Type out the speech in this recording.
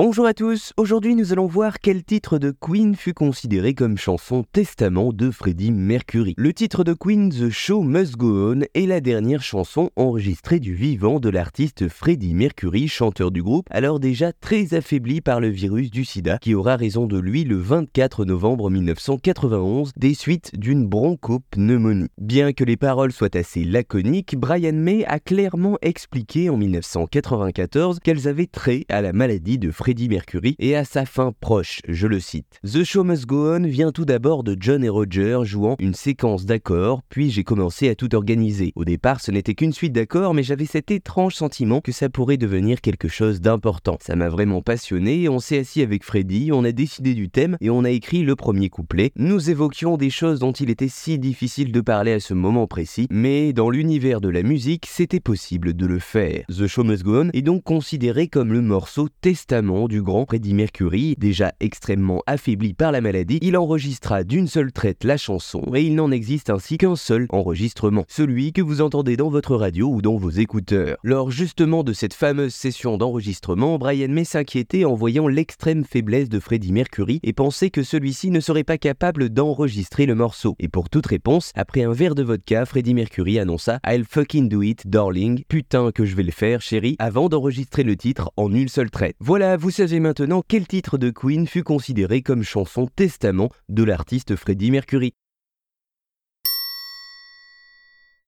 Bonjour à tous, aujourd'hui nous allons voir quel titre de Queen fut considéré comme chanson testament de Freddie Mercury. Le titre de Queen, The Show Must Go On, est la dernière chanson enregistrée du vivant de l'artiste Freddie Mercury, chanteur du groupe, alors déjà très affaibli par le virus du sida, qui aura raison de lui le 24 novembre 1991 des suites d'une bronchopneumonie. Bien que les paroles soient assez laconiques, Brian May a clairement expliqué en 1994 qu'elles avaient trait à la maladie de Freddie Mercury et à sa fin proche, je le cite. The Show Must Go On vient tout d'abord de John et Roger jouant une séquence d'accords, puis j'ai commencé à tout organiser. Au départ, ce n'était qu'une suite d'accords, mais j'avais cet étrange sentiment que ça pourrait devenir quelque chose d'important. Ça m'a vraiment passionné, on s'est assis avec Freddie, on a décidé du thème et on a écrit le premier couplet. Nous évoquions des choses dont il était si difficile de parler à ce moment précis, mais dans l'univers de la musique, c'était possible de le faire. The Show Must Go On est donc considéré comme le morceau testament du grand Freddie Mercury, déjà extrêmement affaibli par la maladie, il enregistra d'une seule traite la chanson et il n'en existe ainsi qu'un seul enregistrement, celui que vous entendez dans votre radio ou dans vos écouteurs. Lors justement de cette fameuse session d'enregistrement, Brian May s'inquiétait en voyant l'extrême faiblesse de Freddie Mercury et pensait que celui-ci ne serait pas capable d'enregistrer le morceau. Et pour toute réponse, après un verre de vodka, Freddie Mercury annonça I'll fucking do it, darling, putain que je vais le faire, chérie, avant d'enregistrer le titre en une seule traite. Voilà, vous savez maintenant quel titre de Queen fut considéré comme chanson testament de l'artiste Freddie Mercury.